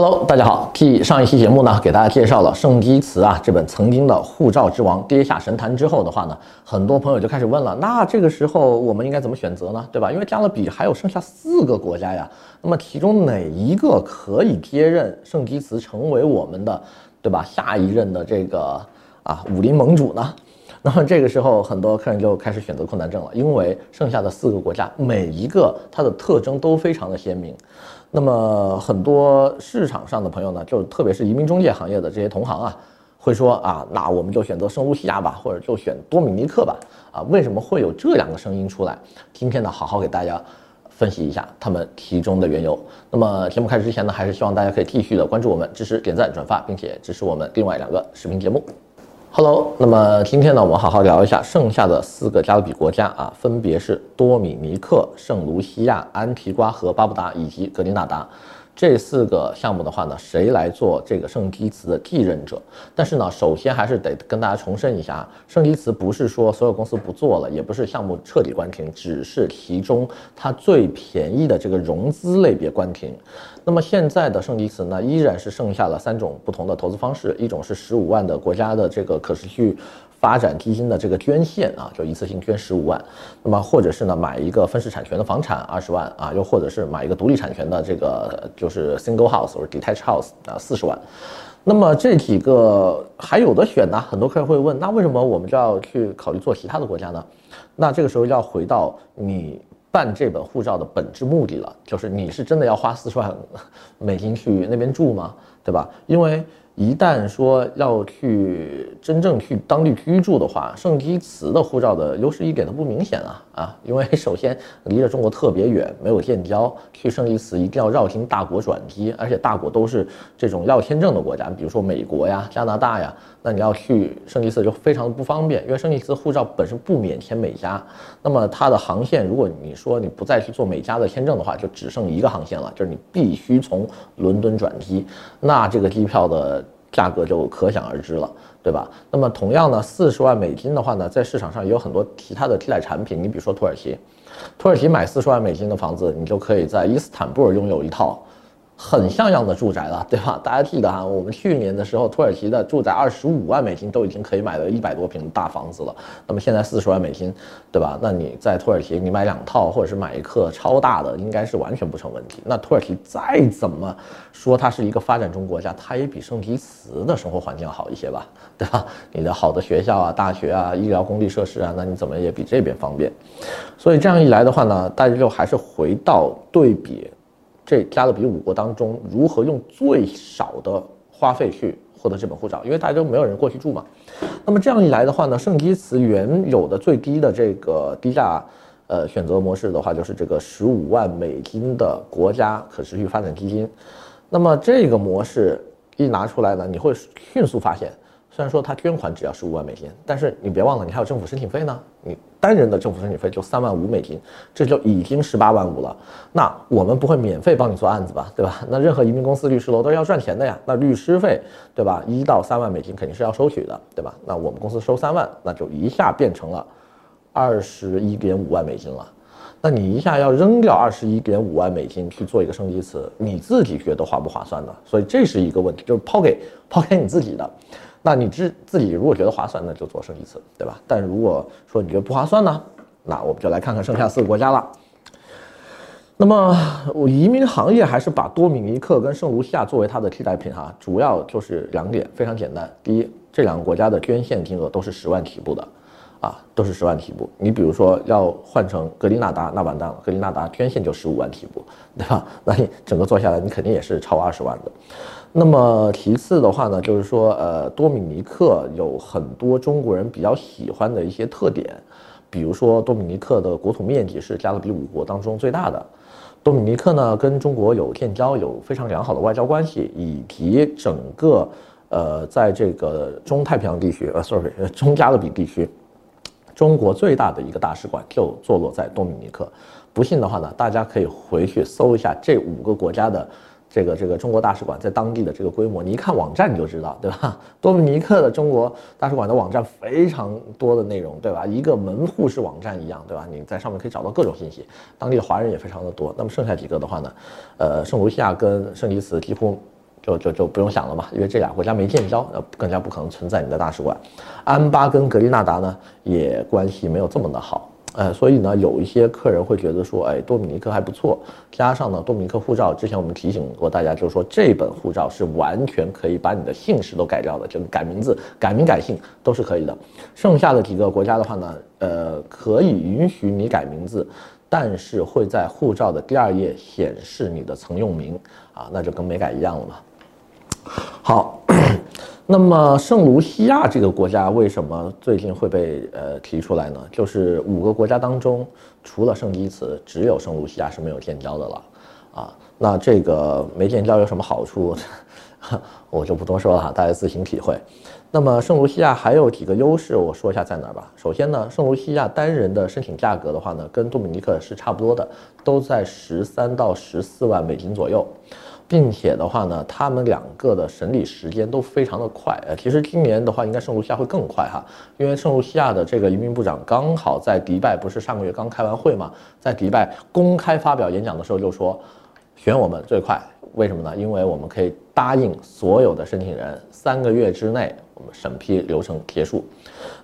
Hello，大家好。继上一期节目呢，给大家介绍了圣基茨啊这本曾经的护照之王跌下神坛之后的话呢，很多朋友就开始问了，那这个时候我们应该怎么选择呢？对吧？因为加勒比还有剩下四个国家呀，那么其中哪一个可以接任圣基茨成为我们的，对吧？下一任的这个啊武林盟主呢？那么这个时候，很多客人就开始选择困难症了，因为剩下的四个国家每一个它的特征都非常的鲜明。那么很多市场上的朋友呢，就特别是移民中介行业的这些同行啊，会说啊，那我们就选择圣卢西亚吧，或者就选多米尼克吧。啊，为什么会有这两个声音出来？今天呢，好好给大家分析一下他们其中的缘由。那么节目开始之前呢，还是希望大家可以继续的关注我们，支持点赞转发，并且支持我们另外两个视频节目。Hello，那么今天呢，我们好好聊一下剩下的四个加勒比国家啊，分别是多米尼克、圣卢西亚、安提瓜和巴布达以及格林纳达。这四个项目的话呢，谁来做这个圣基茨的继任者？但是呢，首先还是得跟大家重申一下，圣基茨不是说所有公司不做了，也不是项目彻底关停，只是其中它最便宜的这个融资类别关停。那么现在的圣基茨呢，依然是剩下了三种不同的投资方式，一种是十五万的国家的这个可持续。发展基金的这个捐献啊，就一次性捐十五万，那么或者是呢买一个分时产权的房产二十万啊，又或者是买一个独立产权的这个就是 single house 或者 detached house 啊四十万，那么这几个还有的选呢？很多客人会问，那为什么我们就要去考虑做其他的国家呢？那这个时候要回到你办这本护照的本质目的了，就是你是真的要花四十万美金去那边住吗？对吧？因为一旦说要去真正去当地居住的话，圣基茨的护照的优势一点都不明显啊啊！因为 首先离着中国特别远，没有建交，去圣基茨一定要绕经大国转机，而且大国都是这种要签证的国家，比如说美国呀、加拿大呀，那你要去圣基茨就非常的不方便，因为圣基茨护照本身不免签美加，那么它的航线，如果你说你不再去做美加的签证的话，就只剩一个航线了，就是你必须从伦敦转机，那那这个机票的。价格就可想而知了，对吧？那么同样呢，四十万美金的话呢，在市场上也有很多其他的替代产品。你比如说土耳其，土耳其买四十万美金的房子，你就可以在伊斯坦布尔拥有一套。很像样的住宅了，对吧？大家记得哈，我们去年的时候，土耳其的住宅二十五万美金都已经可以买了一百多平的大房子了。那么现在四十万美金，对吧？那你在土耳其你买两套，或者是买一个超大的，应该是完全不成问题。那土耳其再怎么说它是一个发展中国家，它也比圣基茨的生活环境要好一些吧，对吧？你的好的学校啊、大学啊、医疗公立设施啊，那你怎么也比这边方便。所以这样一来的话呢，大家就还是回到对比。这加勒比五国当中，如何用最少的花费去获得这本护照？因为大家都没有人过去住嘛。那么这样一来的话呢，圣基茨原有的最低的这个低价呃选择模式的话，就是这个十五万美金的国家可持续发展基金。那么这个模式一拿出来呢，你会迅速发现。虽然说他捐款只要十五万美金，但是你别忘了，你还有政府申请费呢。你单人的政府申请费就三万五美金，这就已经十八万五了。那我们不会免费帮你做案子吧，对吧？那任何移民公司、律师楼都是要赚钱的呀。那律师费，对吧？一到三万美金肯定是要收取的，对吧？那我们公司收三万，那就一下变成了二十一点五万美金了。那你一下要扔掉二十一点五万美金去做一个升级词，你自己觉得划不划算呢？所以这是一个问题，就是抛给抛给你自己的。那你自自己如果觉得划算，那就做剩一次，对吧？但如果说你觉得不划算呢，那我们就来看看剩下四个国家了。那么，我移民行业还是把多米尼克跟圣卢西亚作为它的替代品哈，主要就是两点，非常简单。第一，这两个国家的捐献金额都是十万起步的，啊，都是十万起步。你比如说要换成格林纳达，那完蛋了，格林纳达捐献就十五万起步，对吧？那你整个做下来，你肯定也是超二十万的。那么其次的话呢，就是说，呃，多米尼克有很多中国人比较喜欢的一些特点，比如说多米尼克的国土面积是加勒比五国当中最大的，多米尼克呢跟中国有建交，有非常良好的外交关系，以及整个呃在这个中太平洋地区，呃，sorry，中加勒比地区，中国最大的一个大使馆就坐落在多米尼克。不信的话呢，大家可以回去搜一下这五个国家的。这个这个中国大使馆在当地的这个规模，你一看网站你就知道，对吧？多米尼克的中国大使馆的网站非常多的内容，对吧？一个门户式网站一样，对吧？你在上面可以找到各种信息，当地的华人也非常的多。那么剩下几个的话呢，呃，圣卢西亚跟圣基茨几乎就就就不用想了嘛，因为这俩国家没建交，呃，更加不可能存在你的大使馆。安巴跟格林纳达呢，也关系没有这么的好。呃，所以呢，有一些客人会觉得说，哎，多米尼克还不错，加上呢，多米尼克护照，之前我们提醒过大家，就是说这本护照是完全可以把你的姓氏都改掉的，就改名字、改名改姓都是可以的。剩下的几个国家的话呢，呃，可以允许你改名字，但是会在护照的第二页显示你的曾用名啊，那就跟没改一样了嘛。好。那么圣卢西亚这个国家为什么最近会被呃提出来呢？就是五个国家当中，除了圣基茨，只有圣卢西亚是没有建交的了，啊，那这个没建交有什么好处？我就不多说了哈，大家自行体会。那么圣卢西亚还有几个优势，我说一下在哪儿吧。首先呢，圣卢西亚单人的申请价格的话呢，跟多米尼克是差不多的，都在十三到十四万美金左右。并且的话呢，他们两个的审理时间都非常的快。呃，其实今年的话，应该圣卢西亚会更快哈，因为圣卢西亚的这个移民部长刚好在迪拜，不是上个月刚开完会嘛，在迪拜公开发表演讲的时候就说，选我们最快。为什么呢？因为我们可以答应所有的申请人，三个月之内我们审批流程结束。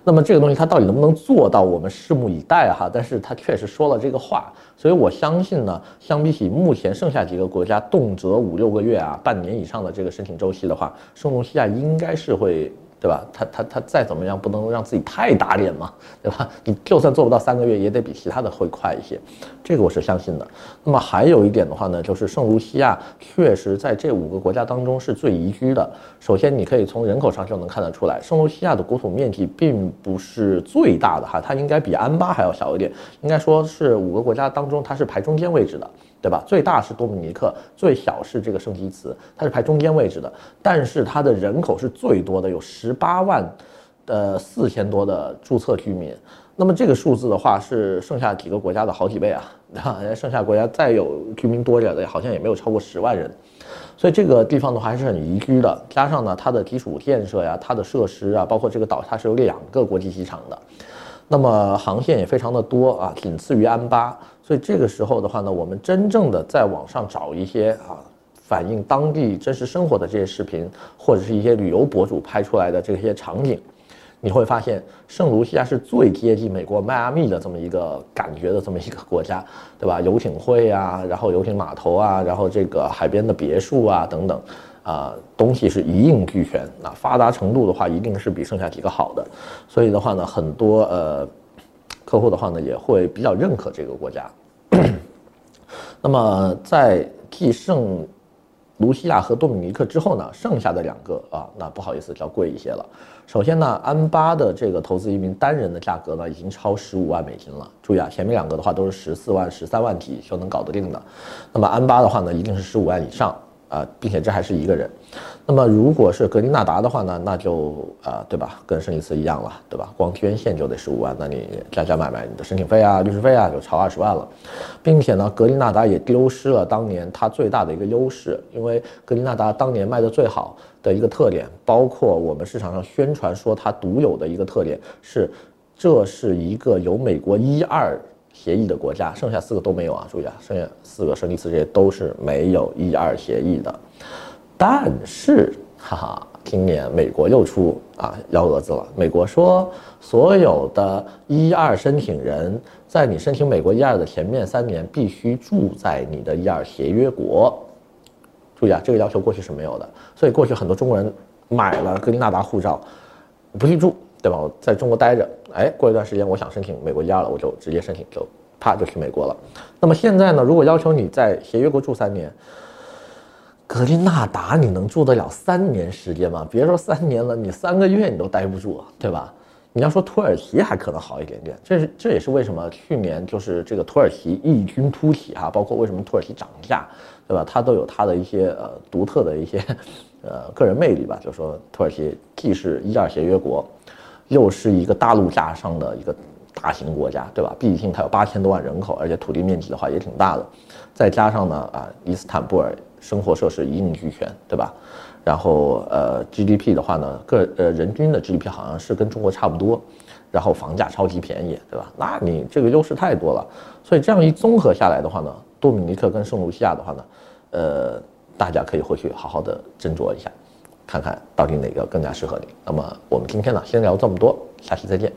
那么这个东西它到底能不能做到，我们拭目以待哈。但是它确实说了这个话。所以我相信呢，相比起目前剩下几个国家动辄五六个月啊、半年以上的这个申请周期的话，圣卢西亚应该是会。对吧？他他他再怎么样，不能让自己太打脸嘛，对吧？你就算做不到三个月，也得比其他的会快一些，这个我是相信的。那么还有一点的话呢，就是圣卢西亚确实在这五个国家当中是最宜居的。首先，你可以从人口上就能看得出来，圣卢西亚的国土面积并不是最大的哈，它应该比安巴还要小一点，应该说是五个国家当中它是排中间位置的。对吧？最大是多米尼克，最小是这个圣基茨，它是排中间位置的。但是它的人口是最多的，有十八万，呃，四千多的注册居民。那么这个数字的话，是剩下几个国家的好几倍 啊！剩下国家再有居民多点的，好像也没有超过十万人。所以这个地方的话还是很宜居的。加上呢，它的基础建设呀，它的设施啊，包括这个岛，它是有两个国际机场的。那么航线也非常的多啊，仅次于安巴。所以这个时候的话呢，我们真正的在网上找一些啊，反映当地真实生活的这些视频，或者是一些旅游博主拍出来的这些场景，你会发现圣卢西亚是最接近美国迈阿密的这么一个感觉的这么一个国家，对吧？游艇会啊，然后游艇码头啊，然后这个海边的别墅啊等等，啊，东西是一应俱全。那发达程度的话，一定是比剩下几个好的。所以的话呢，很多呃。客户的话呢，也会比较认可这个国家。那么在继圣卢西亚和多米尼克之后呢，剩下的两个啊，那不好意思，叫贵一些了。首先呢，安巴的这个投资移民单人的价格呢，已经超十五万美金了。注意啊，前面两个的话都是十四万、十三万几就能搞得定的。那么安巴的话呢，一定是十五万以上。啊，并且这还是一个人，那么如果是格林纳达的话呢，那就啊，对吧？跟圣基茨一样了，对吧？光捐献就得十五万，那你加加买买，你的申请费啊、律师费啊，就超二十万了，并且呢，格林纳达也丢失了当年它最大的一个优势，因为格林纳达当年卖的最好的一个特点，包括我们市场上宣传说它独有的一个特点是，这是一个由美国一二。协议的国家，剩下四个都没有啊！注意啊，剩下四个圣基茨这些都是没有一二协议的。但是，哈哈，今年美国又出啊幺蛾子了。美国说，所有的一二申请人，在你申请美国一二的前面三年，必须住在你的一二协约国。注意啊，这个要求过去是没有的。所以过去很多中国人买了格林纳达护照，不去住。对吧？我在中国待着，哎，过一段时间我想申请美国一二了，我就直接申请，就啪就去美国了。那么现在呢？如果要求你在协约国住三年，格林纳达你能住得了三年时间吗？别说三年了，你三个月你都待不住，对吧？你要说土耳其还可能好一点点，这是这也是为什么去年就是这个土耳其异军突起哈，包括为什么土耳其涨价，对吧？它都有它的一些呃独特的一些 呃个人魅力吧。就是说土耳其既是一二协约国。又是一个大陆架上的一个大型国家，对吧？毕竟它有八千多万人口，而且土地面积的话也挺大的，再加上呢，啊，伊斯坦布尔生活设施一应俱全，对吧？然后呃，GDP 的话呢，个呃人均的 GDP 好像是跟中国差不多，然后房价超级便宜，对吧？那你这个优势太多了，所以这样一综合下来的话呢，多米尼克跟圣卢西亚的话呢，呃，大家可以回去好好的斟酌一下，看看到底哪个更加适合你。那么我们今天呢，先聊这么多，下期再见。